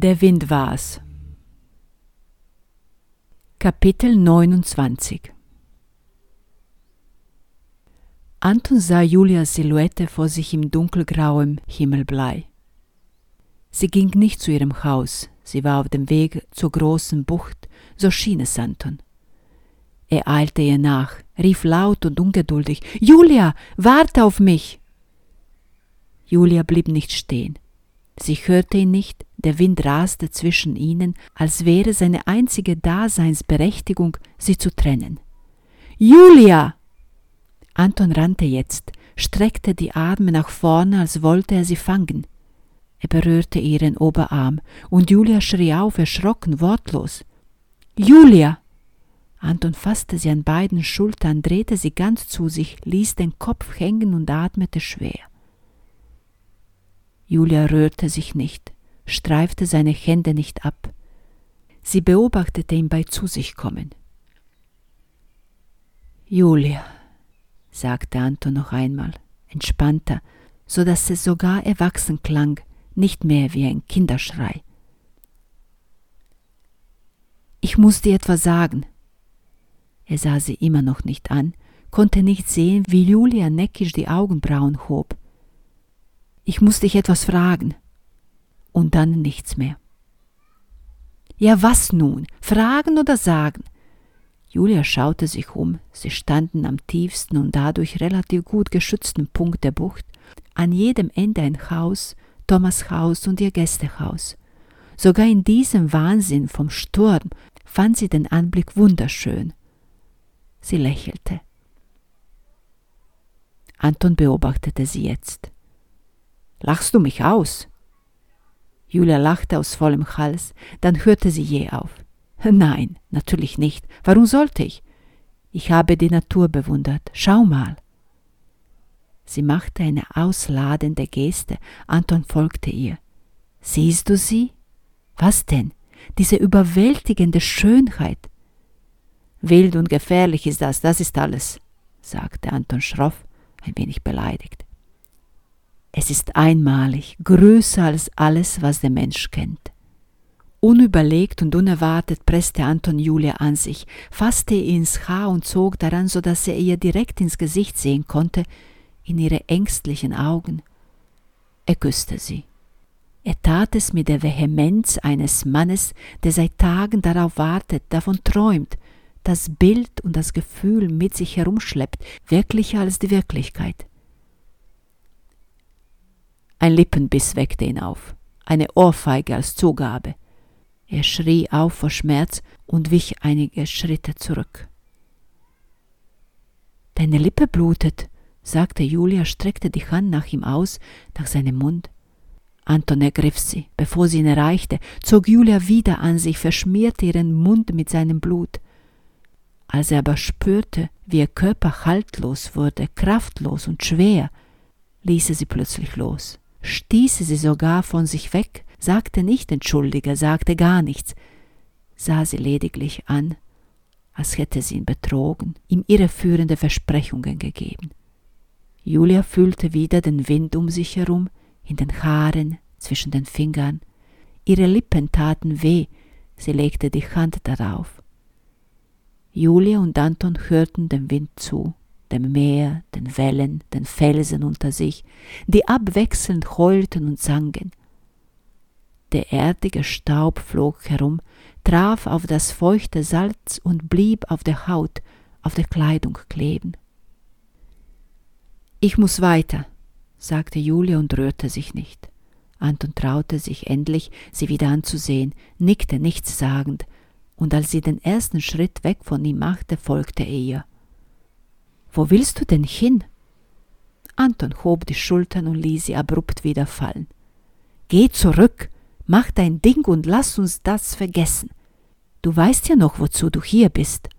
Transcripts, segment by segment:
Der Wind war's. Kapitel 29 Anton sah Julias Silhouette vor sich im dunkelgrauem Himmelblei. Sie ging nicht zu ihrem Haus, sie war auf dem Weg zur großen Bucht, so schien es Anton. Er eilte ihr nach, rief laut und ungeduldig Julia, warte auf mich. Julia blieb nicht stehen. Sie hörte ihn nicht, der Wind raste zwischen ihnen, als wäre seine einzige Daseinsberechtigung, sie zu trennen. Julia! Anton rannte jetzt, streckte die Arme nach vorne, als wollte er sie fangen. Er berührte ihren Oberarm, und Julia schrie auf, erschrocken, wortlos. Julia! Anton fasste sie an beiden Schultern, drehte sie ganz zu sich, ließ den Kopf hängen und atmete schwer. Julia rührte sich nicht, streifte seine Hände nicht ab. Sie beobachtete ihn bei zu sich kommen. Julia, sagte Anton noch einmal, entspannter, so dass es sogar erwachsen klang, nicht mehr wie ein Kinderschrei. Ich muss dir etwas sagen. Er sah sie immer noch nicht an, konnte nicht sehen, wie Julia neckisch die Augenbrauen hob. Ich muss dich etwas fragen. Und dann nichts mehr. Ja, was nun? Fragen oder sagen? Julia schaute sich um. Sie standen am tiefsten und dadurch relativ gut geschützten Punkt der Bucht. An jedem Ende ein Haus, Thomas Haus und ihr Gästehaus. Sogar in diesem Wahnsinn vom Sturm fand sie den Anblick wunderschön. Sie lächelte. Anton beobachtete sie jetzt. Lachst du mich aus? Julia lachte aus vollem Hals, dann hörte sie jäh auf. Nein, natürlich nicht. Warum sollte ich? Ich habe die Natur bewundert. Schau mal. Sie machte eine ausladende Geste. Anton folgte ihr. Siehst du sie? Was denn? Diese überwältigende Schönheit. Wild und gefährlich ist das, das ist alles, sagte Anton schroff, ein wenig beleidigt. Es ist einmalig, größer als alles, was der Mensch kennt. Unüberlegt und unerwartet presste Anton Julia an sich, fasste ihr ins Haar und zog daran, so dass er ihr direkt ins Gesicht sehen konnte, in ihre ängstlichen Augen. Er küsste sie. Er tat es mit der Vehemenz eines Mannes, der seit Tagen darauf wartet, davon träumt, das Bild und das Gefühl mit sich herumschleppt, wirklicher als die Wirklichkeit. Ein Lippenbiss weckte ihn auf, eine Ohrfeige als Zugabe. Er schrie auf vor Schmerz und wich einige Schritte zurück. Deine Lippe blutet, sagte Julia, streckte die Hand nach ihm aus, nach seinem Mund. Anton ergriff sie, bevor sie ihn erreichte, zog Julia wieder an sich, verschmierte ihren Mund mit seinem Blut. Als er aber spürte, wie ihr Körper haltlos wurde, kraftlos und schwer, ließ er sie plötzlich los stieß sie sogar von sich weg, sagte nicht Entschuldige, sagte gar nichts, sah sie lediglich an, als hätte sie ihn betrogen, ihm irreführende Versprechungen gegeben. Julia fühlte wieder den Wind um sich herum, in den Haaren, zwischen den Fingern. Ihre Lippen taten weh, sie legte die Hand darauf. Julia und Anton hörten dem Wind zu dem Meer, den Wellen, den Felsen unter sich, die abwechselnd heulten und sangen. Der erdige Staub flog herum, traf auf das feuchte Salz und blieb auf der Haut, auf der Kleidung kleben. Ich muss weiter, sagte Julia und rührte sich nicht. Anton traute sich endlich, sie wieder anzusehen, nickte nichtssagend, und als sie den ersten Schritt weg von ihm machte, folgte er ihr. Wo willst du denn hin? Anton hob die Schultern und ließ sie abrupt wieder fallen. Geh zurück, mach dein Ding und lass uns das vergessen. Du weißt ja noch, wozu du hier bist.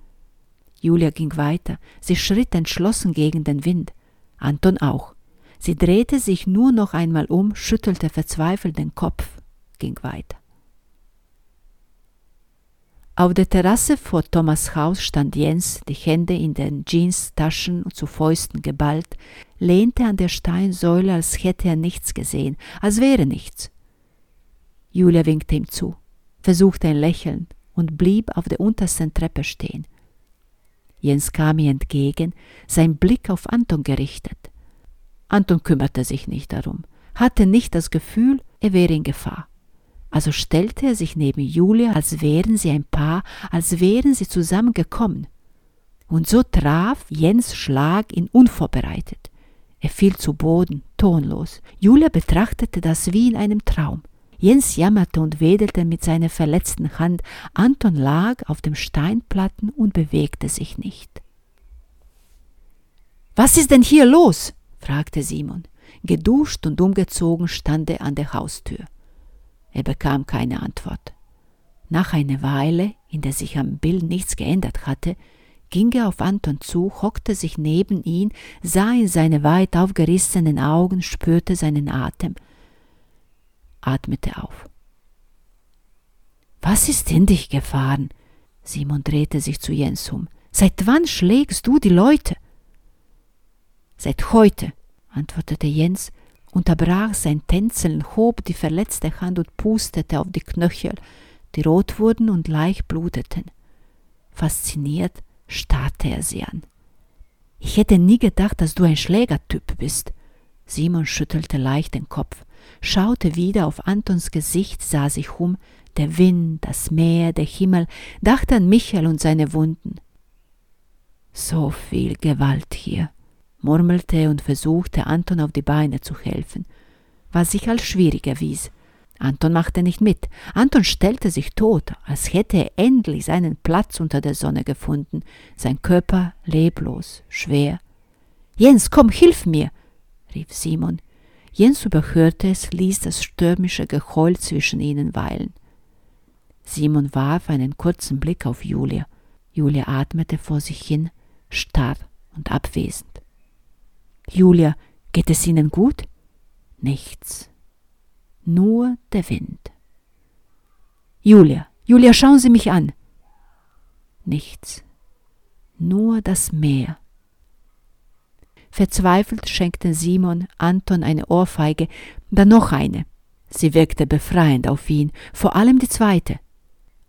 Julia ging weiter, sie schritt entschlossen gegen den Wind, Anton auch. Sie drehte sich nur noch einmal um, schüttelte verzweifelt den Kopf, ging weiter. Auf der Terrasse vor Thomas Haus stand Jens, die Hände in den Jeanstaschen zu Fäusten geballt, lehnte an der Steinsäule, als hätte er nichts gesehen, als wäre nichts. Julia winkte ihm zu, versuchte ein Lächeln und blieb auf der untersten Treppe stehen. Jens kam ihr entgegen, sein Blick auf Anton gerichtet. Anton kümmerte sich nicht darum, hatte nicht das Gefühl, er wäre in Gefahr. Also stellte er sich neben Julia, als wären sie ein Paar, als wären sie zusammengekommen. Und so traf Jens Schlag ihn unvorbereitet. Er fiel zu Boden, tonlos. Julia betrachtete das wie in einem Traum. Jens jammerte und wedelte mit seiner verletzten Hand. Anton lag auf dem Steinplatten und bewegte sich nicht. Was ist denn hier los? fragte Simon. Geduscht und umgezogen stand er an der Haustür. Er bekam keine Antwort. Nach einer Weile, in der sich am Bild nichts geändert hatte, ging er auf Anton zu, hockte sich neben ihn, sah in seine weit aufgerissenen Augen, spürte seinen Atem, atmete auf. Was ist in dich gefahren? Simon drehte sich zu Jens um. Seit wann schlägst du die Leute? Seit heute, antwortete Jens, unterbrach sein Tänzeln, hob die verletzte Hand und pustete auf die Knöchel, die rot wurden und leicht bluteten. Fasziniert starrte er sie an. Ich hätte nie gedacht, dass du ein Schlägertyp bist. Simon schüttelte leicht den Kopf, schaute wieder auf Antons Gesicht, sah sich um, der Wind, das Meer, der Himmel, dachte an Michael und seine Wunden. So viel Gewalt hier murmelte und versuchte Anton auf die Beine zu helfen, was sich als schwierig erwies. Anton machte nicht mit. Anton stellte sich tot, als hätte er endlich seinen Platz unter der Sonne gefunden, sein Körper leblos, schwer. Jens, komm, hilf mir, rief Simon. Jens überhörte es, ließ das stürmische Geheul zwischen ihnen weilen. Simon warf einen kurzen Blick auf Julia. Julia atmete vor sich hin, starr und abwesend. Julia, geht es Ihnen gut? Nichts. Nur der Wind. Julia, Julia, schauen Sie mich an. Nichts. Nur das Meer. Verzweifelt schenkte Simon Anton eine Ohrfeige, dann noch eine. Sie wirkte befreiend auf ihn, vor allem die zweite.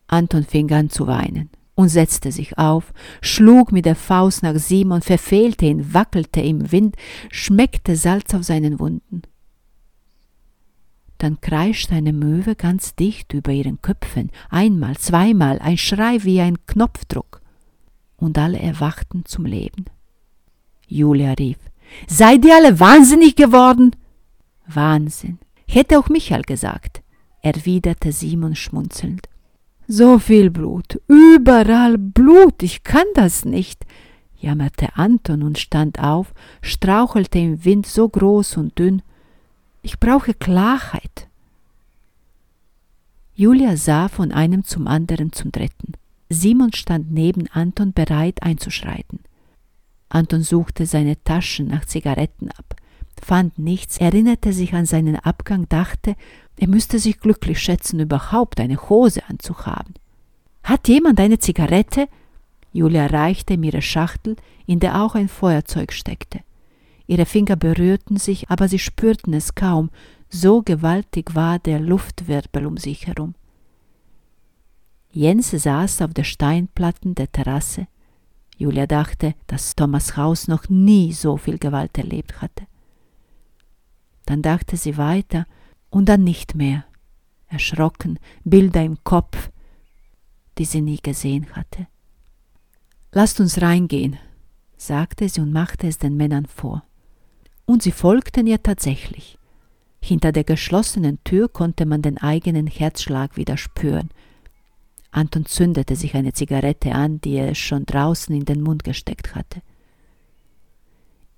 Anton fing an zu weinen und setzte sich auf, schlug mit der Faust nach Simon, verfehlte ihn, wackelte im Wind, schmeckte Salz auf seinen Wunden. Dann kreischte eine Möwe ganz dicht über ihren Köpfen, einmal, zweimal, ein Schrei wie ein Knopfdruck, und alle erwachten zum Leben. Julia rief, Seid ihr alle wahnsinnig geworden? Wahnsinn, hätte auch Michael gesagt, erwiderte Simon schmunzelnd. So viel Blut, überall Blut, ich kann das nicht, jammerte Anton und stand auf, strauchelte im Wind so groß und dünn. Ich brauche Klarheit. Julia sah von einem zum anderen zum dritten. Simon stand neben Anton bereit einzuschreiten. Anton suchte seine Taschen nach Zigaretten ab, fand nichts, erinnerte sich an seinen Abgang, dachte, er müsste sich glücklich schätzen, überhaupt eine Hose anzuhaben. Hat jemand eine Zigarette? Julia reichte ihm ihre Schachtel, in der auch ein Feuerzeug steckte. Ihre Finger berührten sich, aber sie spürten es kaum, so gewaltig war der Luftwirbel um sich herum. Jens saß auf der Steinplatten der Terrasse. Julia dachte, dass Thomas Haus noch nie so viel Gewalt erlebt hatte. Dann dachte sie weiter, und dann nicht mehr. Erschrocken, Bilder im Kopf, die sie nie gesehen hatte. Lasst uns reingehen, sagte sie und machte es den Männern vor. Und sie folgten ihr tatsächlich. Hinter der geschlossenen Tür konnte man den eigenen Herzschlag wieder spüren. Anton zündete sich eine Zigarette an, die er schon draußen in den Mund gesteckt hatte.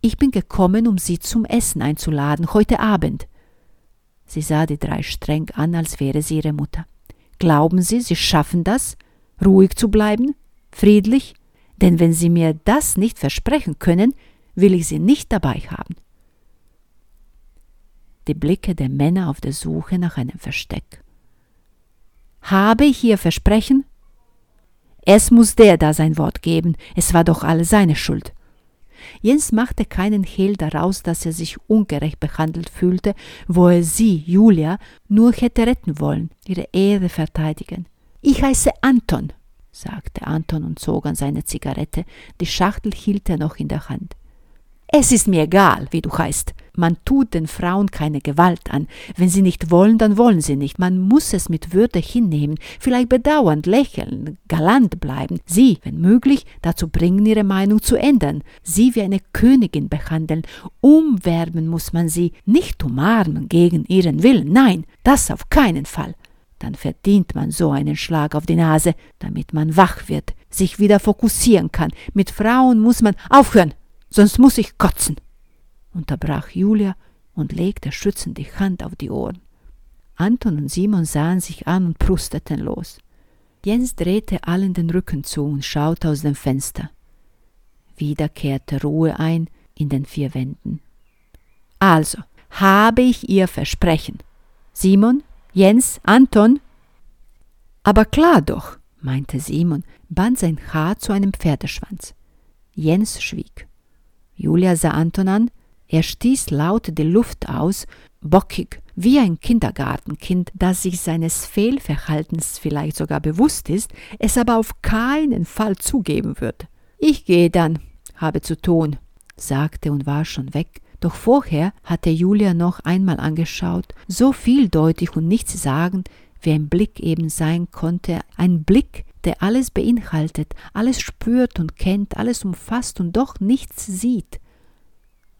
Ich bin gekommen, um Sie zum Essen einzuladen, heute Abend, Sie sah die drei streng an, als wäre sie ihre Mutter. Glauben Sie, Sie schaffen das, ruhig zu bleiben, friedlich? Denn wenn Sie mir das nicht versprechen können, will ich Sie nicht dabei haben. Die Blicke der Männer auf der Suche nach einem Versteck. Habe ich Ihr Versprechen? Es muss der da sein Wort geben, es war doch alle seine Schuld. Jens machte keinen Hehl daraus, dass er sich ungerecht behandelt fühlte, wo er sie, Julia, nur hätte retten wollen, ihre Ehre verteidigen. Ich heiße Anton, sagte Anton und zog an seine Zigarette. Die Schachtel hielt er noch in der Hand. Es ist mir egal, wie du heißt. Man tut den Frauen keine Gewalt an. Wenn sie nicht wollen, dann wollen sie nicht. Man muss es mit Würde hinnehmen, vielleicht bedauernd, lächeln, galant bleiben. Sie, wenn möglich, dazu bringen, ihre Meinung zu ändern. Sie wie eine Königin behandeln. Umwerben muss man sie, nicht umarmen gegen ihren Willen. Nein, das auf keinen Fall. Dann verdient man so einen Schlag auf die Nase, damit man wach wird, sich wieder fokussieren kann. Mit Frauen muss man aufhören sonst muss ich kotzen, unterbrach Julia und legte schützend die Hand auf die Ohren. Anton und Simon sahen sich an und prusteten los. Jens drehte allen den Rücken zu und schaute aus dem Fenster. Wieder kehrte Ruhe ein in den vier Wänden. Also, habe ich ihr Versprechen. Simon, Jens, Anton? Aber klar doch, meinte Simon, band sein Haar zu einem Pferdeschwanz. Jens schwieg. Julia sah Anton an. Er stieß laut die Luft aus, bockig, wie ein Kindergartenkind, das sich seines Fehlverhaltens vielleicht sogar bewusst ist, es aber auf keinen Fall zugeben wird. Ich gehe dann, habe zu tun, sagte und war schon weg. Doch vorher hatte Julia noch einmal angeschaut, so vieldeutig und nichts sagen, wie ein Blick eben sein konnte, ein Blick, der alles beinhaltet, alles spürt und kennt, alles umfasst und doch nichts sieht.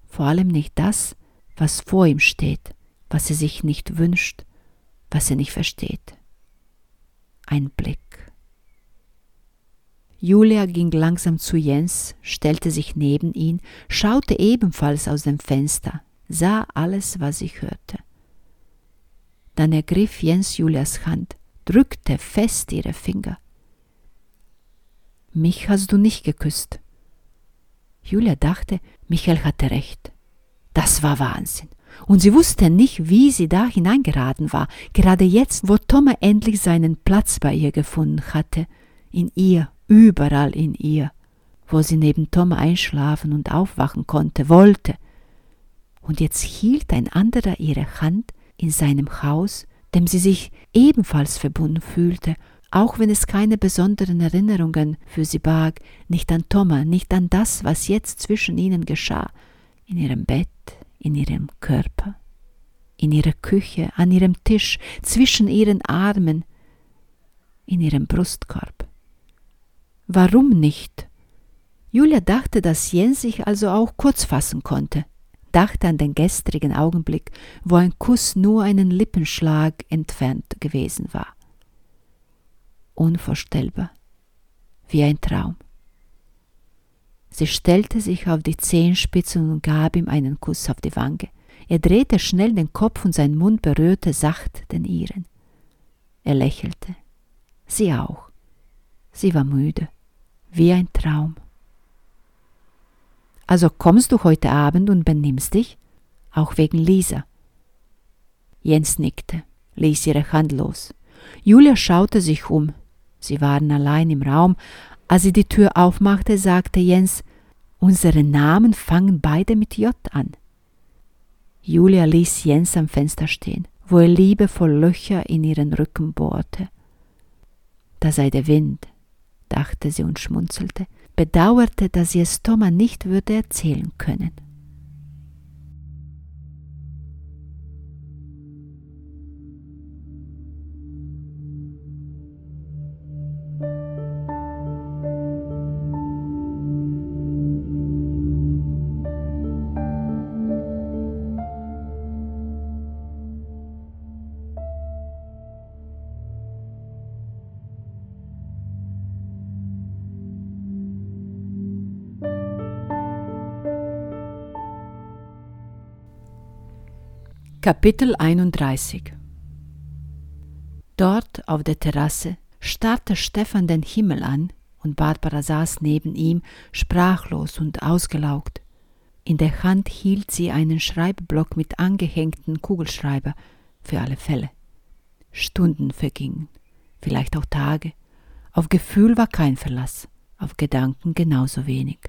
Vor allem nicht das, was vor ihm steht, was er sich nicht wünscht, was er nicht versteht. Ein Blick. Julia ging langsam zu Jens, stellte sich neben ihn, schaute ebenfalls aus dem Fenster, sah alles, was sie hörte. Dann ergriff Jens Julias Hand, drückte fest ihre Finger. Mich hast du nicht geküsst. Julia dachte, Michael hatte recht. Das war Wahnsinn. Und sie wusste nicht, wie sie da hineingeraten war, gerade jetzt, wo Thomas endlich seinen Platz bei ihr gefunden hatte, in ihr, überall in ihr, wo sie neben Thomas einschlafen und aufwachen konnte, wollte. Und jetzt hielt ein anderer ihre Hand in seinem Haus, dem sie sich ebenfalls verbunden fühlte auch wenn es keine besonderen Erinnerungen für sie barg, nicht an Thomas, nicht an das, was jetzt zwischen ihnen geschah, in ihrem Bett, in ihrem Körper, in ihrer Küche, an ihrem Tisch, zwischen ihren Armen, in ihrem Brustkorb. Warum nicht? Julia dachte, dass Jens sich also auch kurz fassen konnte, dachte an den gestrigen Augenblick, wo ein Kuss nur einen Lippenschlag entfernt gewesen war unvorstellbar, wie ein Traum. Sie stellte sich auf die Zehenspitzen und gab ihm einen Kuss auf die Wange. Er drehte schnell den Kopf und sein Mund berührte sacht den ihren. Er lächelte. Sie auch. Sie war müde, wie ein Traum. Also kommst du heute Abend und benimmst dich? Auch wegen Lisa. Jens nickte, ließ ihre Hand los. Julia schaute sich um. Sie waren allein im Raum. Als sie die Tür aufmachte, sagte Jens, unsere Namen fangen beide mit J an. Julia ließ Jens am Fenster stehen, wo er liebevoll Löcher in ihren Rücken bohrte. Da sei der Wind, dachte sie und schmunzelte, bedauerte, dass sie es Thomas nicht würde erzählen können. Kapitel 31 Dort auf der Terrasse starrte Stefan den Himmel an und Barbara saß neben ihm, sprachlos und ausgelaugt. In der Hand hielt sie einen Schreibblock mit angehängten Kugelschreiber für alle Fälle. Stunden vergingen, vielleicht auch Tage. Auf Gefühl war kein Verlass, auf Gedanken genauso wenig.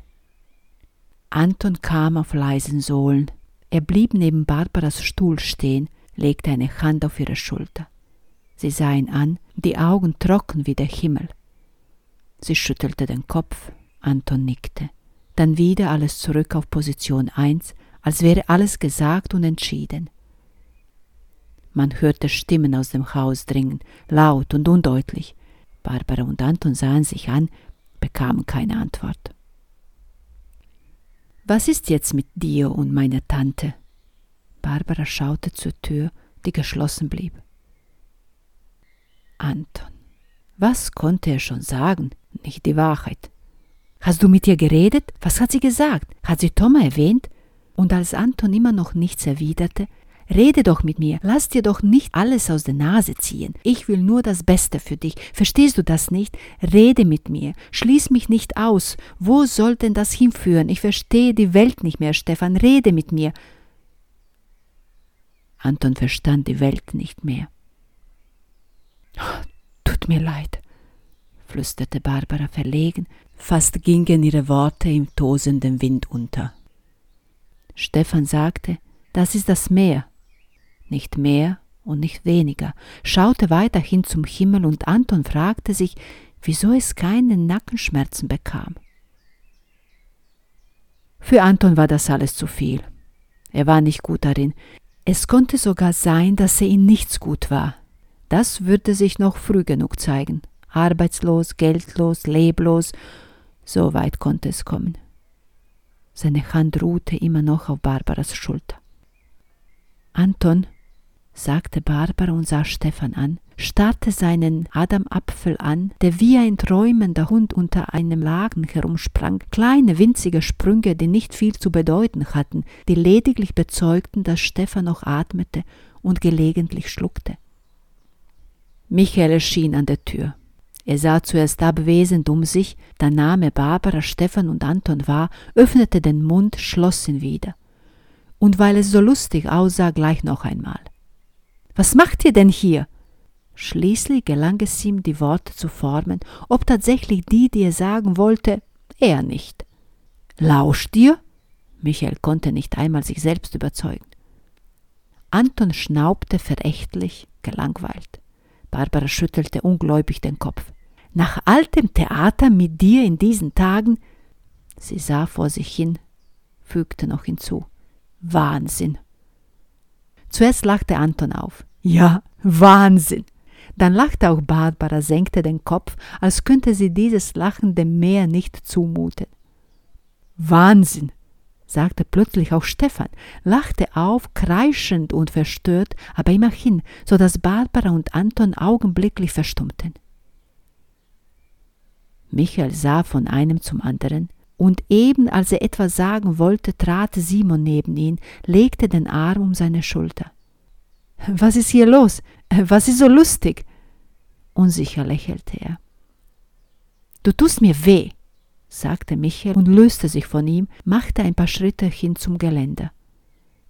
Anton kam auf leisen Sohlen. Er blieb neben Barbaras Stuhl stehen, legte eine Hand auf ihre Schulter. Sie sah ihn an, die Augen trocken wie der Himmel. Sie schüttelte den Kopf, Anton nickte. Dann wieder alles zurück auf Position 1, als wäre alles gesagt und entschieden. Man hörte Stimmen aus dem Haus dringen, laut und undeutlich. Barbara und Anton sahen sich an, bekamen keine Antwort. Was ist jetzt mit dir und meiner Tante? Barbara schaute zur Tür, die geschlossen blieb. Anton. Was konnte er schon sagen? Nicht die Wahrheit. Hast du mit ihr geredet? Was hat sie gesagt? Hat sie Thomas erwähnt? Und als Anton immer noch nichts erwiderte, Rede doch mit mir, lass dir doch nicht alles aus der Nase ziehen. Ich will nur das Beste für dich. Verstehst du das nicht? Rede mit mir, schließ mich nicht aus. Wo soll denn das hinführen? Ich verstehe die Welt nicht mehr, Stefan. Rede mit mir. Anton verstand die Welt nicht mehr. Tut mir leid, flüsterte Barbara verlegen, fast gingen ihre Worte im tosenden Wind unter. Stefan sagte, das ist das Meer, nicht mehr und nicht weniger, schaute weiterhin zum Himmel und Anton fragte sich, wieso es keine Nackenschmerzen bekam. Für Anton war das alles zu viel. Er war nicht gut darin. Es konnte sogar sein, dass er in nichts gut war. Das würde sich noch früh genug zeigen. Arbeitslos, geldlos, leblos, so weit konnte es kommen. Seine Hand ruhte immer noch auf Barbaras Schulter. Anton, sagte Barbara und sah Stefan an, starrte seinen Adamapfel an, der wie ein träumender Hund unter einem Lagen herumsprang, kleine winzige Sprünge, die nicht viel zu bedeuten hatten, die lediglich bezeugten, dass Stefan noch atmete und gelegentlich schluckte. Michael erschien an der Tür. Er sah zuerst abwesend um sich, dann nahm er Barbara, Stefan und Anton wahr, öffnete den Mund, schloss ihn wieder. Und weil es so lustig aussah, gleich noch einmal. Was macht ihr denn hier? Schließlich gelang es ihm, die Worte zu formen, ob tatsächlich die, die er sagen wollte, er nicht. Lauscht ihr? Michael konnte nicht einmal sich selbst überzeugen. Anton schnaubte verächtlich, gelangweilt. Barbara schüttelte ungläubig den Kopf. Nach altem Theater mit dir in diesen Tagen? Sie sah vor sich hin, fügte noch hinzu. Wahnsinn. Zuerst lachte Anton auf. Ja, Wahnsinn. Dann lachte auch Barbara, senkte den Kopf, als könnte sie dieses Lachen dem Meer nicht zumuten. Wahnsinn, sagte plötzlich auch Stefan, lachte auf, kreischend und verstört, aber immerhin, so dass Barbara und Anton augenblicklich verstummten. Michael sah von einem zum anderen, und eben als er etwas sagen wollte, trat Simon neben ihn, legte den Arm um seine Schulter. Was ist hier los? Was ist so lustig? Unsicher lächelte er. Du tust mir weh, sagte Michael und löste sich von ihm, machte ein paar Schritte hin zum Geländer.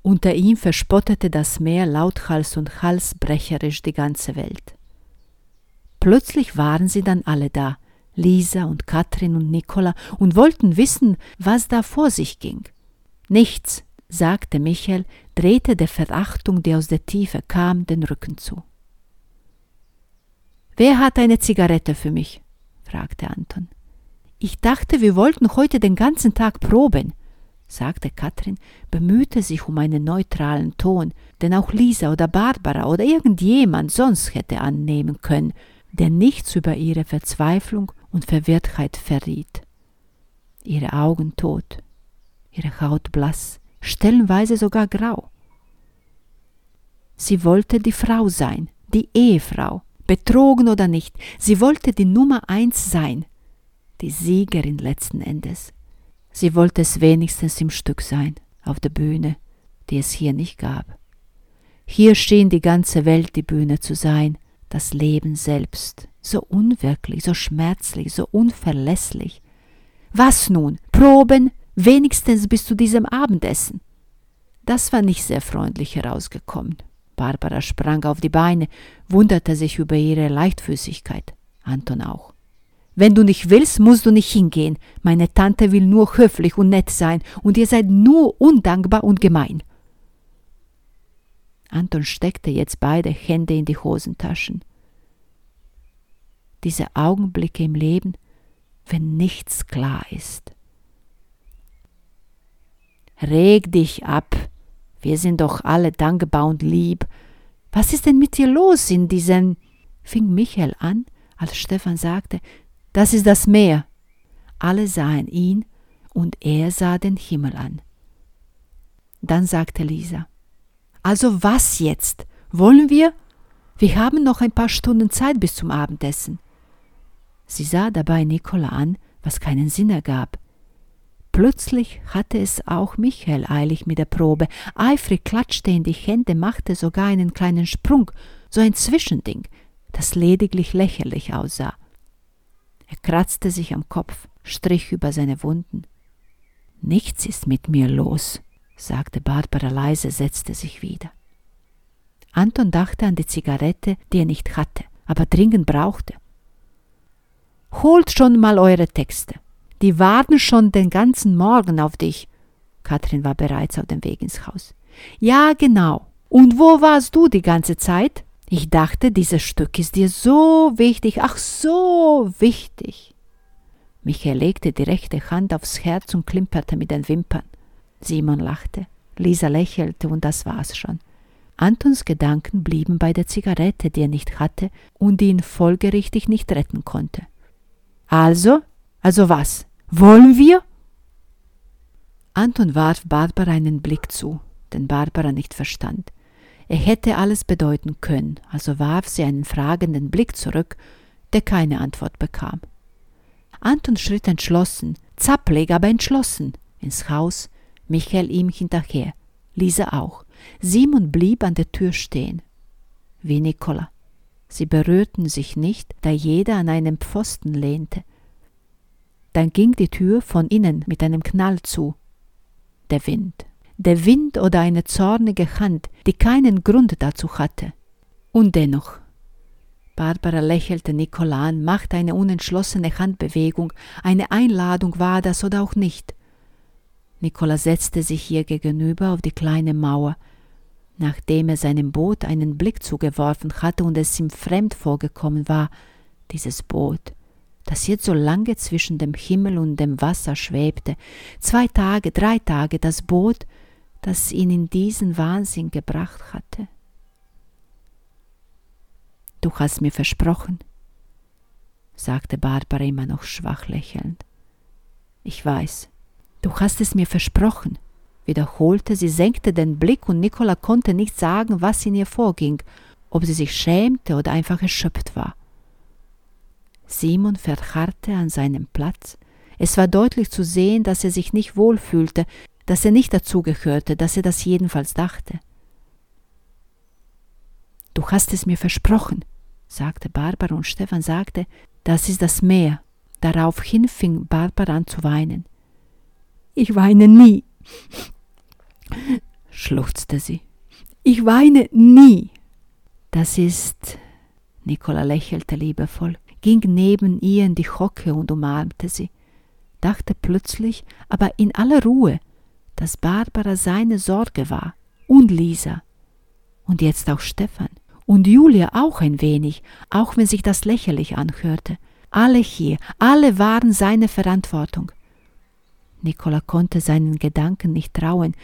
Unter ihm verspottete das Meer lauthals und halsbrecherisch die ganze Welt. Plötzlich waren sie dann alle da, Lisa und Katrin und Nikola, und wollten wissen, was da vor sich ging. Nichts, sagte Michael, drehte der Verachtung, die aus der Tiefe kam, den Rücken zu. Wer hat eine Zigarette für mich? fragte Anton. Ich dachte, wir wollten heute den ganzen Tag proben, sagte Katrin, bemühte sich um einen neutralen Ton, den auch Lisa oder Barbara oder irgendjemand sonst hätte annehmen können, der nichts über ihre Verzweiflung und Verwirrtheit verriet. Ihre Augen tot, ihre Haut blass, stellenweise sogar grau. Sie wollte die Frau sein, die Ehefrau, betrogen oder nicht, sie wollte die Nummer eins sein, die Siegerin letzten Endes. Sie wollte es wenigstens im Stück sein, auf der Bühne, die es hier nicht gab. Hier schien die ganze Welt die Bühne zu sein, das Leben selbst, so unwirklich, so schmerzlich, so unverlässlich. Was nun? Proben? Wenigstens bis zu diesem Abendessen. Das war nicht sehr freundlich herausgekommen. Barbara sprang auf die Beine, wunderte sich über ihre Leichtfüßigkeit. Anton auch. Wenn du nicht willst, musst du nicht hingehen. Meine Tante will nur höflich und nett sein, und ihr seid nur undankbar und gemein. Anton steckte jetzt beide Hände in die Hosentaschen. Diese Augenblicke im Leben, wenn nichts klar ist. Reg dich ab, wir sind doch alle dankbar und lieb. Was ist denn mit dir los in diesem? fing Michael an, als Stefan sagte, das ist das Meer. Alle sahen ihn und er sah den Himmel an. Dann sagte Lisa, also was jetzt? Wollen wir? Wir haben noch ein paar Stunden Zeit bis zum Abendessen. Sie sah dabei Nikola an, was keinen Sinn ergab. Plötzlich hatte es auch Michael eilig mit der Probe. Eifrig klatschte in die Hände, machte sogar einen kleinen Sprung, so ein Zwischending, das lediglich lächerlich aussah. Er kratzte sich am Kopf, strich über seine Wunden. Nichts ist mit mir los, sagte Barbara leise, setzte sich wieder. Anton dachte an die Zigarette, die er nicht hatte, aber dringend brauchte. Holt schon mal eure Texte. Die warten schon den ganzen Morgen auf dich. Kathrin war bereits auf dem Weg ins Haus. Ja, genau. Und wo warst du die ganze Zeit? Ich dachte, dieses Stück ist dir so wichtig, ach so wichtig. Michael legte die rechte Hand aufs Herz und klimperte mit den Wimpern. Simon lachte, Lisa lächelte und das war's schon. Antons Gedanken blieben bei der Zigarette, die er nicht hatte und die ihn folgerichtig nicht retten konnte. Also, also was? Wollen wir? Anton warf Barbara einen Blick zu, den Barbara nicht verstand. Er hätte alles bedeuten können, also warf sie einen fragenden Blick zurück, der keine Antwort bekam. Anton schritt entschlossen, zappelig, aber entschlossen, ins Haus, Michael ihm hinterher, Lisa auch. Simon blieb an der Tür stehen. Wie Nikola. Sie berührten sich nicht, da jeder an einem Pfosten lehnte. Dann ging die Tür von innen mit einem Knall zu. Der Wind. Der Wind oder eine zornige Hand, die keinen Grund dazu hatte. Und dennoch. Barbara lächelte Nicola an, machte eine unentschlossene Handbewegung, eine Einladung war das oder auch nicht. Nicola setzte sich ihr gegenüber auf die kleine Mauer. Nachdem er seinem Boot einen Blick zugeworfen hatte und es ihm fremd vorgekommen war, dieses Boot, das jetzt so lange zwischen dem Himmel und dem Wasser schwebte, zwei Tage, drei Tage das Boot, das ihn in diesen Wahnsinn gebracht hatte. Du hast mir versprochen, sagte Barbara immer noch schwach lächelnd. Ich weiß, du hast es mir versprochen, wiederholte sie, senkte den Blick und Nicola konnte nicht sagen, was in ihr vorging, ob sie sich schämte oder einfach erschöpft war. Simon verharrte an seinem Platz. Es war deutlich zu sehen, dass er sich nicht wohl fühlte, dass er nicht dazugehörte, dass er das jedenfalls dachte. Du hast es mir versprochen, sagte Barbara, und Stefan sagte, das ist das Meer. Daraufhin fing Barbara an zu weinen. Ich weine nie, schluchzte sie. Ich weine nie. Das ist. Nicola lächelte liebevoll ging neben ihr in die Hocke und umarmte sie, dachte plötzlich, aber in aller Ruhe, dass Barbara seine Sorge war und Lisa und jetzt auch Stefan und Julia auch ein wenig, auch wenn sich das lächerlich anhörte. Alle hier, alle waren seine Verantwortung. Nicola konnte seinen Gedanken nicht trauen,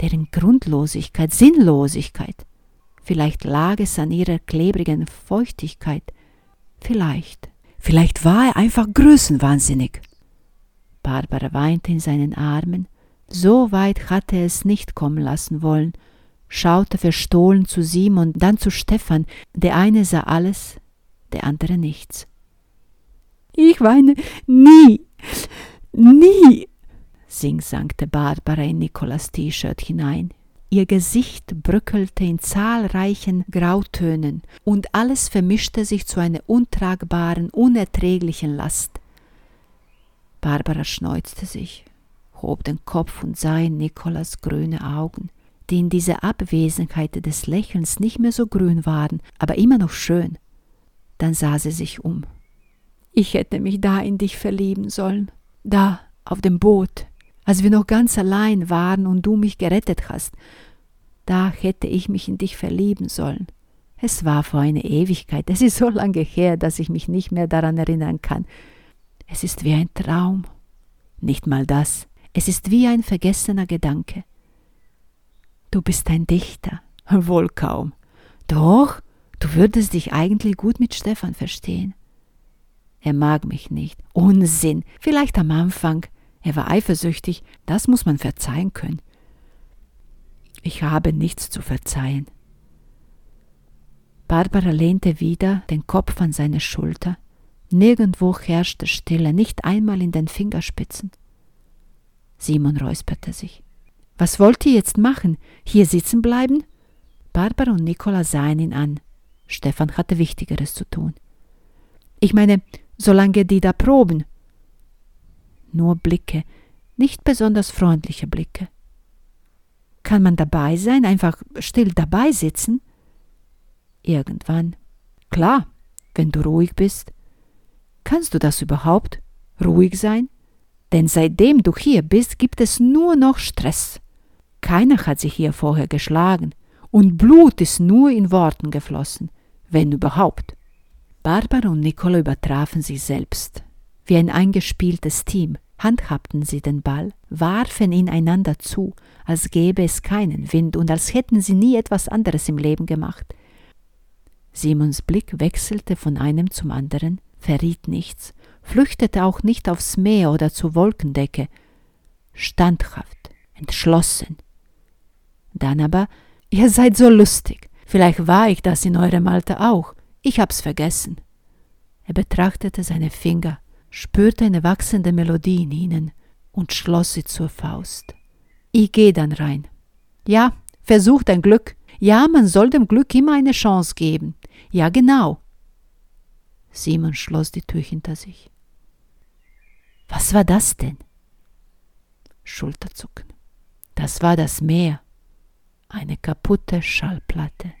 deren Grundlosigkeit, Sinnlosigkeit. Vielleicht lag es an ihrer klebrigen Feuchtigkeit, Vielleicht. Vielleicht war er einfach größenwahnsinnig. Barbara weinte in seinen Armen. So weit hatte er es nicht kommen lassen wollen, schaute verstohlen zu Simon, dann zu Stefan. Der eine sah alles, der andere nichts. Ich weine nie, nie, singsankte Barbara in Nikolas T-Shirt hinein. Ihr Gesicht bröckelte in zahlreichen Grautönen, und alles vermischte sich zu einer untragbaren, unerträglichen Last. Barbara schneuzte sich, hob den Kopf und sah in Nikolas grüne Augen, die in dieser Abwesenheit des Lächelns nicht mehr so grün waren, aber immer noch schön. Dann sah sie sich um. Ich hätte mich da in dich verlieben sollen. Da, auf dem Boot, als wir noch ganz allein waren und du mich gerettet hast. Da hätte ich mich in dich verlieben sollen. Es war vor einer Ewigkeit. Es ist so lange her, dass ich mich nicht mehr daran erinnern kann. Es ist wie ein Traum. Nicht mal das. Es ist wie ein vergessener Gedanke. Du bist ein Dichter. Wohl kaum. Doch, du würdest dich eigentlich gut mit Stefan verstehen. Er mag mich nicht. Unsinn. Vielleicht am Anfang. Er war eifersüchtig. Das muss man verzeihen können. Ich habe nichts zu verzeihen. Barbara lehnte wieder den Kopf an seine Schulter. Nirgendwo herrschte Stille, nicht einmal in den Fingerspitzen. Simon räusperte sich. Was wollt ihr jetzt machen? Hier sitzen bleiben? Barbara und Nicola sahen ihn an. Stefan hatte Wichtigeres zu tun. Ich meine, solange die da proben. Nur Blicke, nicht besonders freundliche Blicke. Kann man dabei sein, einfach still dabei sitzen? Irgendwann. Klar, wenn du ruhig bist. Kannst du das überhaupt? Ruhig sein? Denn seitdem du hier bist, gibt es nur noch Stress. Keiner hat sich hier vorher geschlagen, und Blut ist nur in Worten geflossen, wenn überhaupt. Barbara und Nicola übertrafen sich selbst. Wie ein eingespieltes Team handhabten sie den Ball, warfen ihn einander zu, als gäbe es keinen Wind und als hätten sie nie etwas anderes im Leben gemacht. Simons Blick wechselte von einem zum anderen, verriet nichts, flüchtete auch nicht aufs Meer oder zur Wolkendecke. Standhaft, entschlossen. Dann aber, ihr seid so lustig. Vielleicht war ich das in eurem Alter auch. Ich hab's vergessen. Er betrachtete seine Finger, spürte eine wachsende Melodie in ihnen und schloss sie zur Faust. Ich geh dann rein. Ja, versuch dein Glück. Ja, man soll dem Glück immer eine Chance geben. Ja, genau. Simon schloss die Tür hinter sich. Was war das denn? Schulterzucken. Das war das Meer. Eine kaputte Schallplatte.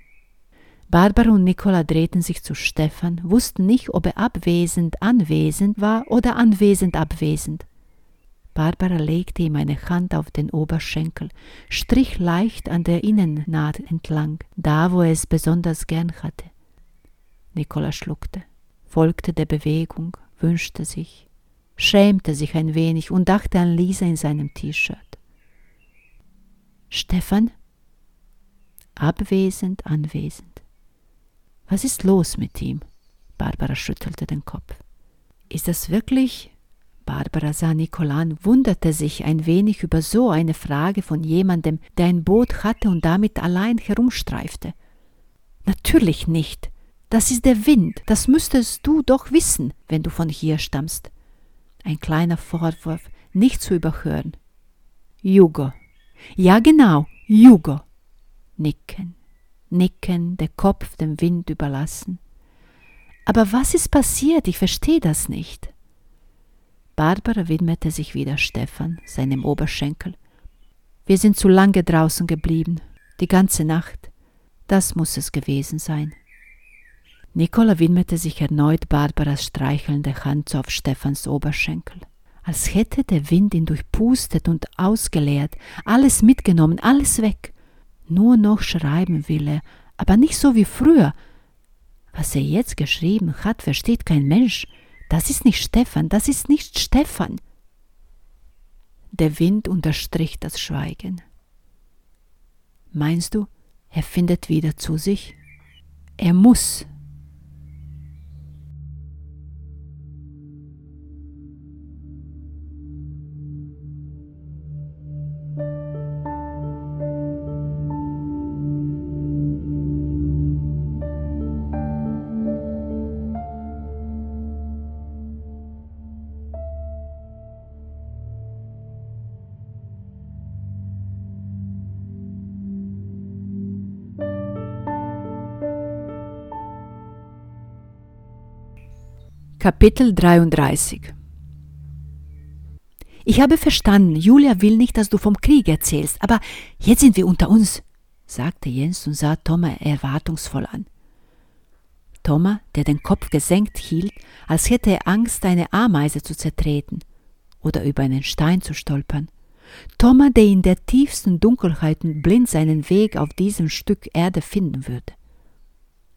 Barbara und Nicola drehten sich zu Stefan, wussten nicht, ob er abwesend anwesend war oder anwesend abwesend. Barbara legte ihm eine Hand auf den Oberschenkel, strich leicht an der Innennaht entlang, da wo er es besonders gern hatte. Nicola schluckte, folgte der Bewegung, wünschte sich, schämte sich ein wenig und dachte an Lisa in seinem T-Shirt. Stefan? Abwesend, anwesend. Was ist los mit ihm? Barbara schüttelte den Kopf. Ist das wirklich? Barbara sah Nicola an, wunderte sich ein wenig über so eine Frage von jemandem, der ein Boot hatte und damit allein herumstreifte. Natürlich nicht. Das ist der Wind, das müsstest du doch wissen, wenn du von hier stammst. Ein kleiner Vorwurf, nicht zu überhören. Jugo. Ja genau, Jugo. Nicken, nicken, der Kopf dem Wind überlassen. Aber was ist passiert? Ich verstehe das nicht. Barbara widmete sich wieder Stefan, seinem Oberschenkel. Wir sind zu lange draußen geblieben, die ganze Nacht. Das muss es gewesen sein. Nicola widmete sich erneut Barbaras streichelnde Hand auf Stephans Oberschenkel. Als hätte der Wind ihn durchpustet und ausgeleert, alles mitgenommen, alles weg. Nur noch schreiben will er, aber nicht so wie früher. Was er jetzt geschrieben hat, versteht kein Mensch. Das ist nicht Stefan, das ist nicht Stefan. Der Wind unterstrich das Schweigen. Meinst du, er findet wieder zu sich? Er muss, Kapitel 33 Ich habe verstanden, Julia will nicht, dass du vom Krieg erzählst, aber jetzt sind wir unter uns, sagte Jens und sah Thomas erwartungsvoll an. Thomas, der den Kopf gesenkt hielt, als hätte er Angst, eine Ameise zu zertreten oder über einen Stein zu stolpern. Thomas, der in der tiefsten Dunkelheit blind seinen Weg auf diesem Stück Erde finden würde.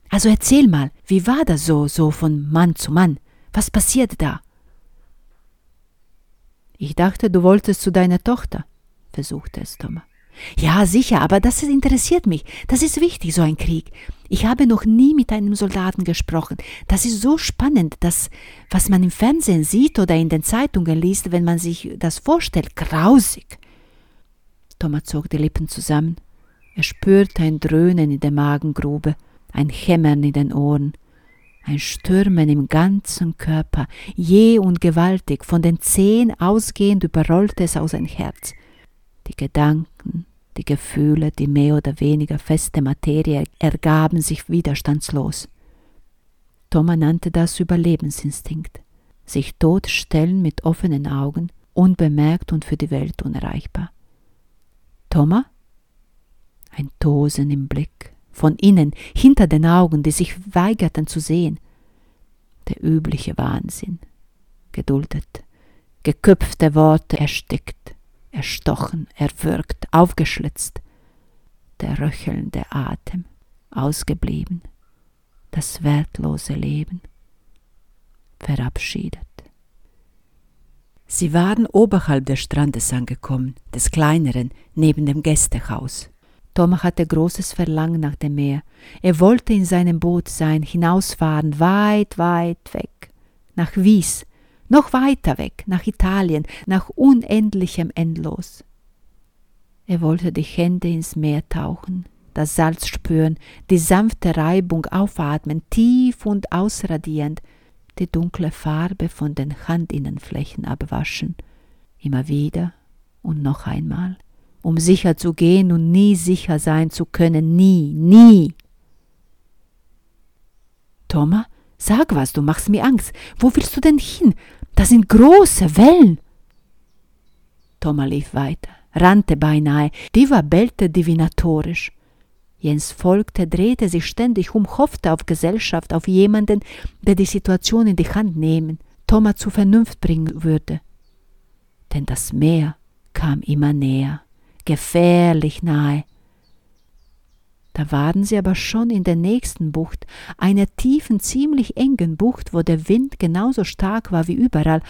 Also erzähl mal, wie war das so, so von Mann zu Mann? Was passierte da? Ich dachte, du wolltest zu deiner Tochter, versuchte es Thomas. Ja, sicher, aber das interessiert mich. Das ist wichtig, so ein Krieg. Ich habe noch nie mit einem Soldaten gesprochen. Das ist so spannend, das, was man im Fernsehen sieht oder in den Zeitungen liest, wenn man sich das vorstellt. Grausig. Thomas zog die Lippen zusammen. Er spürte ein Dröhnen in der Magengrube, ein Hämmern in den Ohren, ein Stürmen im ganzen Körper, jäh und gewaltig, von den Zehen ausgehend überrollte es aus sein Herz. Die Gedanken, die Gefühle, die mehr oder weniger feste Materie ergaben sich widerstandslos. Thomas nannte das Überlebensinstinkt. Sich totstellen mit offenen Augen, unbemerkt und für die Welt unerreichbar. Thomas? Ein Tosen im Blick, von innen, hinter den Augen, die sich weigerten zu sehen. Der übliche Wahnsinn. Geduldet, geköpfte Worte erstickt, erstochen, erwürgt, aufgeschlitzt. Der röchelnde Atem, ausgeblieben, das wertlose Leben, verabschiedet. Sie waren oberhalb des Strandes angekommen, des kleineren, neben dem Gästehaus. Thomas hatte großes Verlangen nach dem Meer. Er wollte in seinem Boot sein, hinausfahren, weit, weit weg, nach Wies, noch weiter weg, nach Italien, nach unendlichem Endlos. Er wollte die Hände ins Meer tauchen, das Salz spüren, die sanfte Reibung aufatmen, tief und ausradierend, die dunkle Farbe von den Handinnenflächen abwaschen, immer wieder und noch einmal, um sicher zu gehen und nie sicher sein zu können, nie, nie. Thomas, sag was, du machst mir Angst. Wo willst du denn hin? Das sind große Wellen. Thomas lief weiter, rannte beinahe, Diva bellte divinatorisch. Jens folgte, drehte sich ständig um, hoffte auf Gesellschaft, auf jemanden, der die Situation in die Hand nehmen, Thomas zur Vernunft bringen würde. Denn das Meer kam immer näher, gefährlich nahe. Da waren sie aber schon in der nächsten Bucht, einer tiefen, ziemlich engen Bucht, wo der Wind genauso stark war wie überall,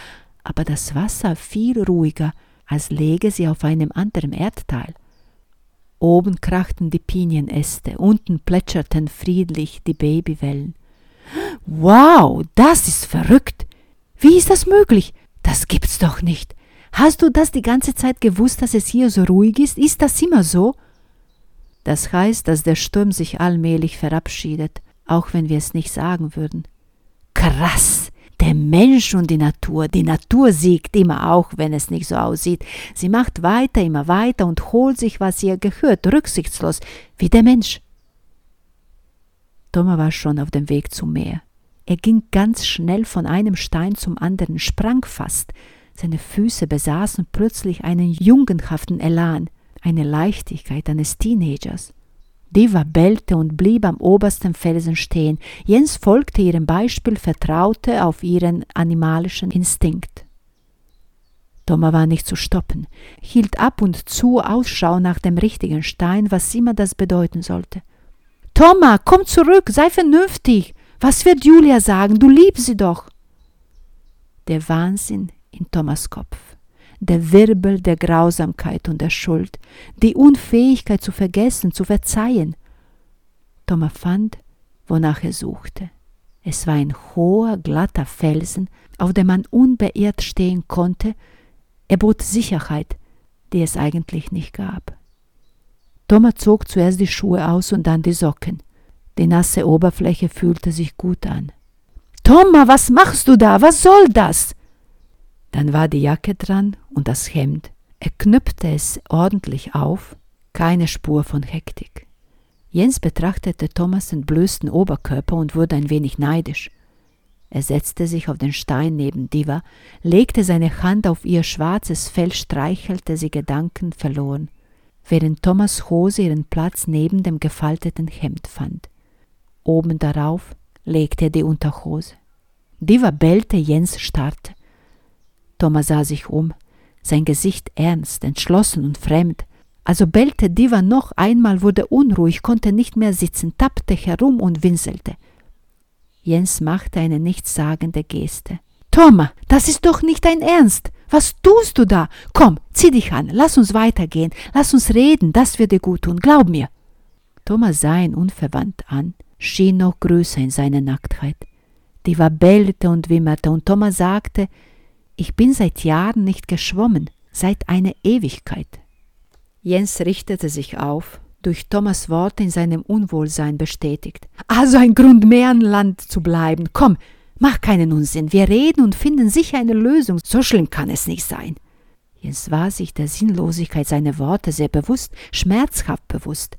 aber das Wasser viel ruhiger, als läge sie auf einem anderen Erdteil. Oben krachten die Pinienäste, unten plätscherten friedlich die Babywellen. Wow, das ist verrückt. Wie ist das möglich? Das gibt's doch nicht. Hast du das die ganze Zeit gewusst, dass es hier so ruhig ist? Ist das immer so? Das heißt, dass der Sturm sich allmählich verabschiedet, auch wenn wir es nicht sagen würden. Krass! Der Mensch und die Natur. Die Natur siegt immer auch, wenn es nicht so aussieht. Sie macht weiter, immer weiter und holt sich, was ihr gehört, rücksichtslos, wie der Mensch. Thomas war schon auf dem Weg zum Meer. Er ging ganz schnell von einem Stein zum anderen, sprang fast. Seine Füße besaßen plötzlich einen jungenhaften Elan eine Leichtigkeit eines Teenagers. Diva bellte und blieb am obersten Felsen stehen. Jens folgte ihrem Beispiel, vertraute auf ihren animalischen Instinkt. Thomas war nicht zu stoppen, hielt ab und zu Ausschau nach dem richtigen Stein, was immer das bedeuten sollte. Thomas, komm zurück, sei vernünftig. Was wird Julia sagen? Du liebst sie doch. Der Wahnsinn in Thomas Kopf der Wirbel der Grausamkeit und der Schuld, die Unfähigkeit zu vergessen, zu verzeihen. Thomas fand, wonach er suchte. Es war ein hoher, glatter Felsen, auf dem man unbeirrt stehen konnte. Er bot Sicherheit, die es eigentlich nicht gab. Thomas zog zuerst die Schuhe aus und dann die Socken. Die nasse Oberfläche fühlte sich gut an. Thomas, was machst du da? Was soll das? Dann war die Jacke dran und das Hemd. Er knüpfte es ordentlich auf, keine Spur von Hektik. Jens betrachtete Thomas entblößten Oberkörper und wurde ein wenig neidisch. Er setzte sich auf den Stein neben Diva, legte seine Hand auf ihr schwarzes Fell, streichelte sie Gedanken verloren, während Thomas Hose ihren Platz neben dem gefalteten Hemd fand. Oben darauf legte er die Unterhose. Diva bellte, Jens starrte. Thomas sah sich um, sein Gesicht ernst, entschlossen und fremd. Also bellte Diva noch einmal, wurde unruhig, konnte nicht mehr sitzen, tappte herum und winselte. Jens machte eine nichtssagende Geste. Thomas, das ist doch nicht dein Ernst. Was tust du da? Komm, zieh dich an, lass uns weitergehen, lass uns reden, das wird dir gut tun, glaub mir. Thomas sah ihn unverwandt an, schien noch größer in seiner Nacktheit. Diva bellte und wimmerte, und Thomas sagte, ich bin seit Jahren nicht geschwommen, seit einer Ewigkeit. Jens richtete sich auf, durch Thomas Worte in seinem Unwohlsein bestätigt. Also ein Grund mehr an Land zu bleiben. Komm, mach keinen Unsinn. Wir reden und finden sicher eine Lösung. So schlimm kann es nicht sein. Jens war sich der Sinnlosigkeit seiner Worte sehr bewusst, schmerzhaft bewusst.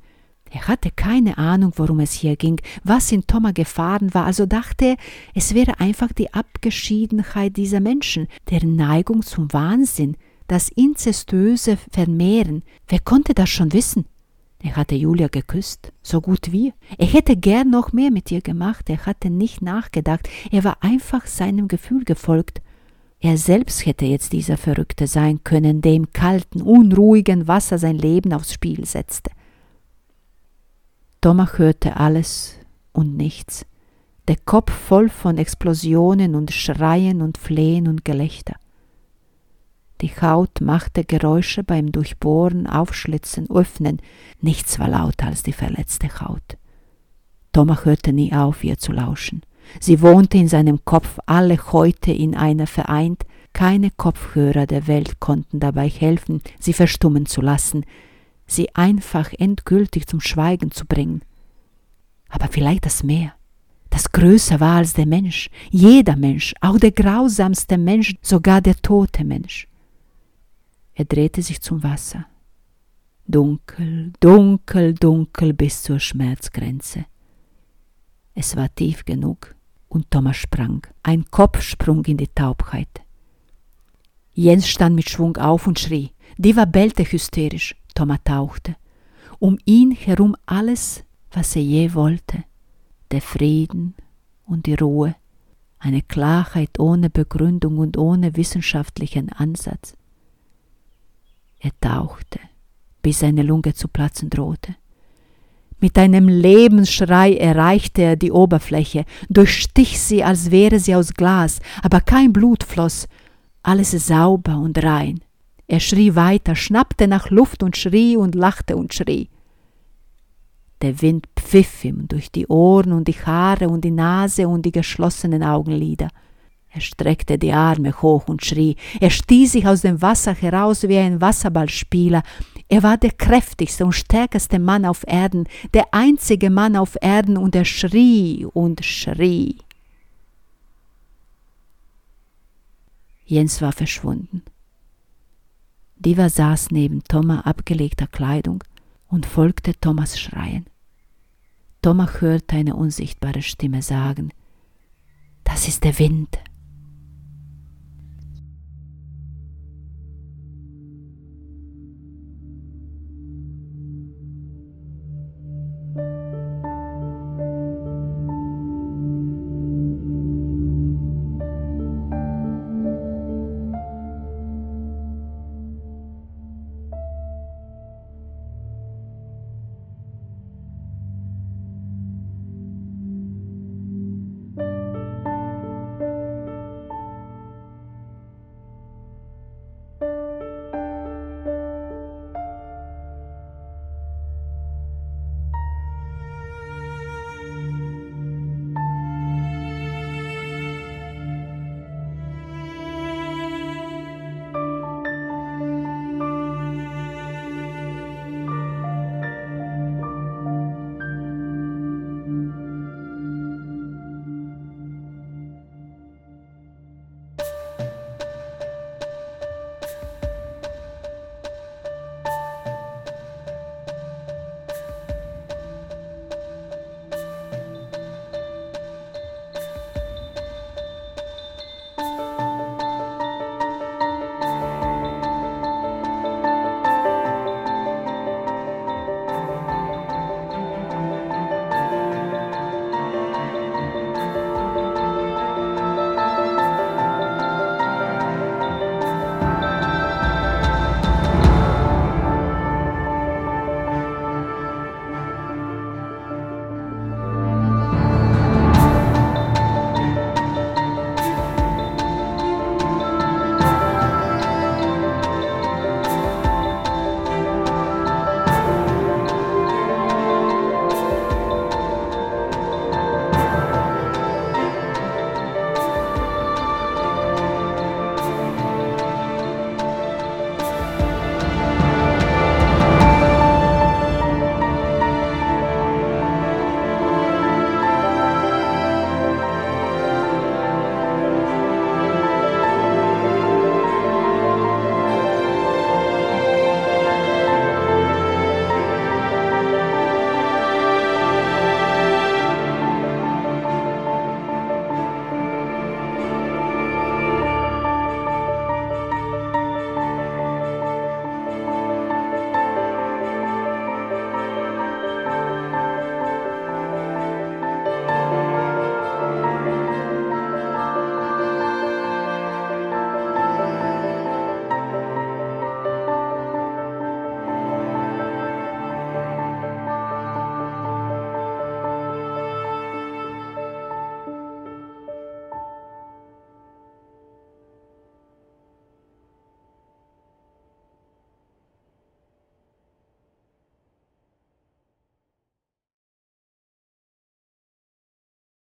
Er hatte keine Ahnung, worum es hier ging, was in Thomas gefahren war, also dachte er, es wäre einfach die Abgeschiedenheit dieser Menschen, deren Neigung zum Wahnsinn, das inzestöse Vermehren. Wer konnte das schon wissen? Er hatte Julia geküsst, so gut wie. Er hätte gern noch mehr mit ihr gemacht, er hatte nicht nachgedacht, er war einfach seinem Gefühl gefolgt. Er selbst hätte jetzt dieser Verrückte sein können, der im kalten, unruhigen Wasser sein Leben aufs Spiel setzte. Thomas hörte alles und nichts, der Kopf voll von Explosionen und Schreien und Flehen und Gelächter. Die Haut machte Geräusche beim Durchbohren, Aufschlitzen, Öffnen. Nichts war lauter als die verletzte Haut. Thomas hörte nie auf, ihr zu lauschen. Sie wohnte in seinem Kopf, alle heute in einer vereint. Keine Kopfhörer der Welt konnten dabei helfen, sie verstummen zu lassen, sie einfach endgültig zum Schweigen zu bringen. Aber vielleicht das Meer, das größer war als der Mensch, jeder Mensch, auch der grausamste Mensch, sogar der tote Mensch. Er drehte sich zum Wasser. Dunkel, dunkel, dunkel bis zur Schmerzgrenze. Es war tief genug und Thomas sprang, ein Kopfsprung in die Taubheit. Jens stand mit Schwung auf und schrie. Diva bellte hysterisch. Thomas tauchte. Um ihn herum alles, was er je wollte. Der Frieden und die Ruhe, eine Klarheit ohne Begründung und ohne wissenschaftlichen Ansatz. Er tauchte, bis seine Lunge zu platzen drohte. Mit einem Lebensschrei erreichte er die Oberfläche, durchstich sie, als wäre sie aus Glas, aber kein Blut floss, alles sauber und rein. Er schrie weiter, schnappte nach Luft und schrie und lachte und schrie. Der Wind pfiff ihm durch die Ohren und die Haare und die Nase und die geschlossenen Augenlider. Er streckte die Arme hoch und schrie. Er stieß sich aus dem Wasser heraus wie ein Wasserballspieler. Er war der kräftigste und stärkste Mann auf Erden, der einzige Mann auf Erden, und er schrie und schrie. Jens war verschwunden. Diva saß neben Thomas abgelegter Kleidung und folgte Thomas Schreien. Thomas hörte eine unsichtbare Stimme sagen, das ist der Wind.